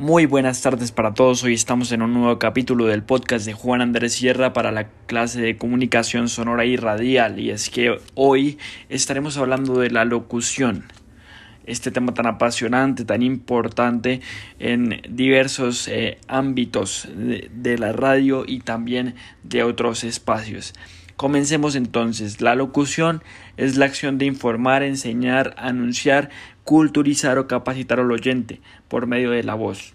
Muy buenas tardes para todos. Hoy estamos en un nuevo capítulo del podcast de Juan Andrés Sierra para la clase de comunicación sonora y radial. Y es que hoy estaremos hablando de la locución. Este tema tan apasionante, tan importante en diversos eh, ámbitos de la radio y también de otros espacios. Comencemos entonces. La locución es la acción de informar, enseñar, anunciar, culturizar o capacitar al oyente por medio de la voz.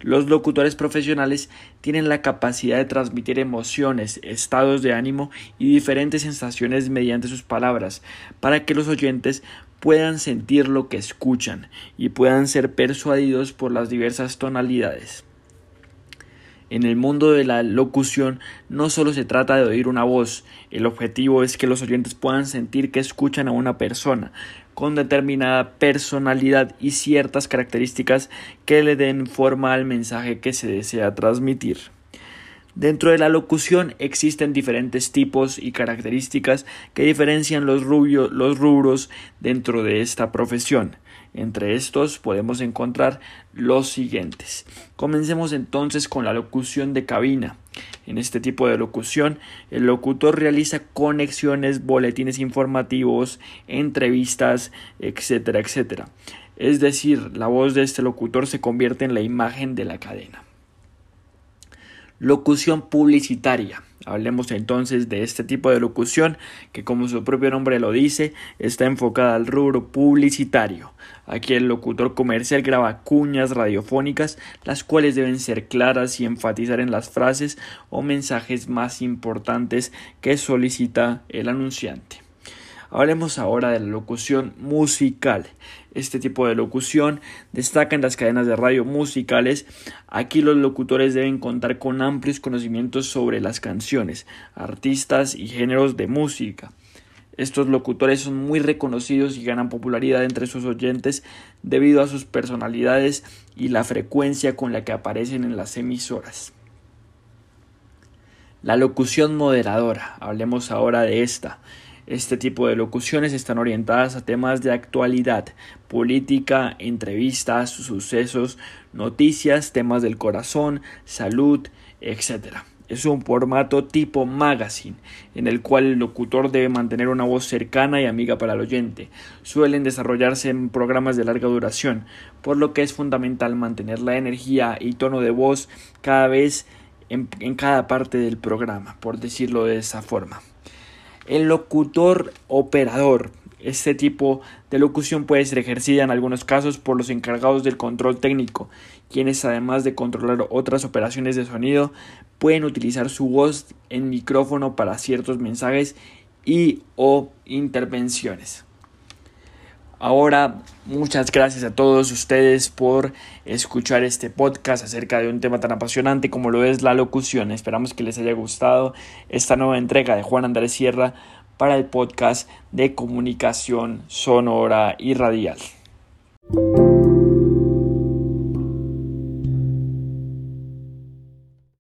Los locutores profesionales tienen la capacidad de transmitir emociones, estados de ánimo y diferentes sensaciones mediante sus palabras, para que los oyentes puedan sentir lo que escuchan y puedan ser persuadidos por las diversas tonalidades. En el mundo de la locución no solo se trata de oír una voz, el objetivo es que los oyentes puedan sentir que escuchan a una persona con determinada personalidad y ciertas características que le den forma al mensaje que se desea transmitir. Dentro de la locución existen diferentes tipos y características que diferencian los, los rubros dentro de esta profesión. Entre estos podemos encontrar los siguientes. Comencemos entonces con la locución de cabina. En este tipo de locución, el locutor realiza conexiones, boletines informativos, entrevistas, etcétera, etcétera. Es decir, la voz de este locutor se convierte en la imagen de la cadena. Locución publicitaria. Hablemos entonces de este tipo de locución que como su propio nombre lo dice está enfocada al rubro publicitario. Aquí el locutor comercial graba cuñas radiofónicas las cuales deben ser claras y enfatizar en las frases o mensajes más importantes que solicita el anunciante. Hablemos ahora de la locución musical. Este tipo de locución destaca en las cadenas de radio musicales. Aquí los locutores deben contar con amplios conocimientos sobre las canciones, artistas y géneros de música. Estos locutores son muy reconocidos y ganan popularidad entre sus oyentes debido a sus personalidades y la frecuencia con la que aparecen en las emisoras. La locución moderadora. Hablemos ahora de esta. Este tipo de locuciones están orientadas a temas de actualidad, política, entrevistas, sucesos, noticias, temas del corazón, salud, etc. Es un formato tipo magazine, en el cual el locutor debe mantener una voz cercana y amiga para el oyente. Suelen desarrollarse en programas de larga duración, por lo que es fundamental mantener la energía y tono de voz cada vez en, en cada parte del programa, por decirlo de esa forma. El locutor operador. Este tipo de locución puede ser ejercida en algunos casos por los encargados del control técnico, quienes además de controlar otras operaciones de sonido, pueden utilizar su voz en micrófono para ciertos mensajes y o intervenciones. Ahora, muchas gracias a todos ustedes por escuchar este podcast acerca de un tema tan apasionante como lo es la locución. Esperamos que les haya gustado esta nueva entrega de Juan Andrés Sierra para el podcast de comunicación sonora y radial.